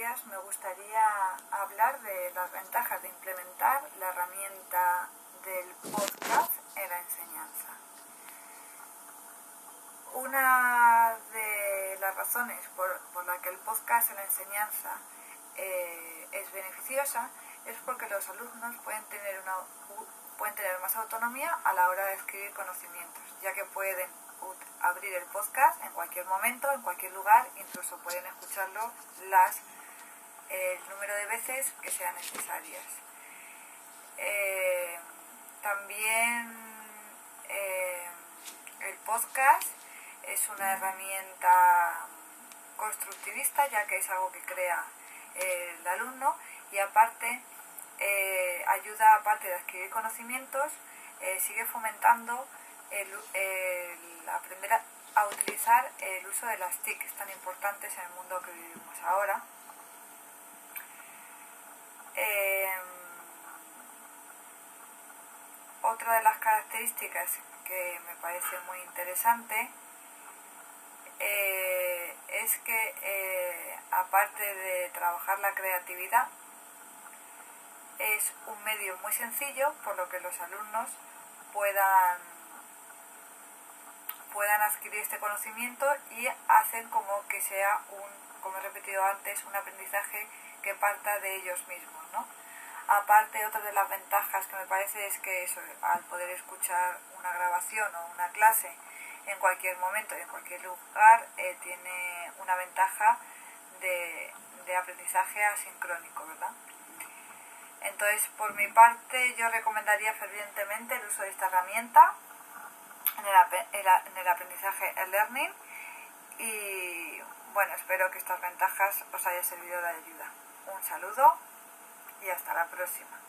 me gustaría hablar de las ventajas de implementar la herramienta del podcast en la enseñanza. Una de las razones por, por la que el podcast en la enseñanza eh, es beneficiosa es porque los alumnos pueden tener, una, pueden tener más autonomía a la hora de adquirir conocimientos, ya que pueden abrir el podcast en cualquier momento, en cualquier lugar, incluso pueden escucharlo las el número de veces que sean necesarias. Eh, también eh, el podcast es una herramienta constructivista ya que es algo que crea el alumno y aparte eh, ayuda aparte de adquirir conocimientos sigue fomentando el, aprender a, utilizar el uso de las TIC tan importantes en el mundo que vivimos ahora otra de las características que me parece muy interesante eh, es que eh, aparte de trabajar la creatividad es un medio muy sencillo por lo que los alumnos puedan puedan adquirir este conocimiento y hacen como que sea un, como he repetido antes, un aprendizaje que parta de ellos mismos. ¿no? Aparte, otra de las ventajas que me parece es que al poder escuchar una grabación o una clase en cualquier momento y en cualquier lugar, eh, tiene una ventaja de, aprendizaje asincrónico, ¿verdad? Entonces, por mi parte, yo recomendaría fervientemente el uso de esta herramienta en el, en el aprendizaje e-learning y bueno, espero que estas ventajas os haya servido de ayuda. Un saludo y hasta la próxima.